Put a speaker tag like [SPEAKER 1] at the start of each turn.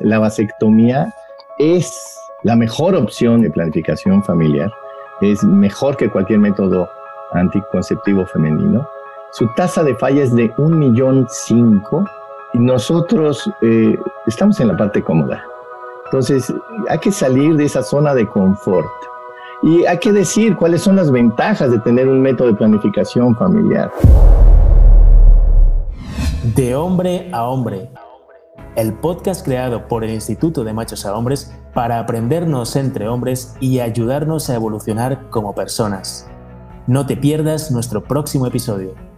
[SPEAKER 1] la vasectomía es la mejor opción de planificación familiar, es mejor que cualquier método anticonceptivo femenino. Su tasa de falla es de un millón cinco y nosotros eh, estamos en la parte cómoda. Entonces, hay que salir de esa zona de confort. Y hay que decir cuáles son las ventajas de tener un método de planificación familiar.
[SPEAKER 2] De hombre a hombre. El podcast creado por el Instituto de Machos a Hombres para aprendernos entre hombres y ayudarnos a evolucionar como personas. No te pierdas nuestro próximo episodio.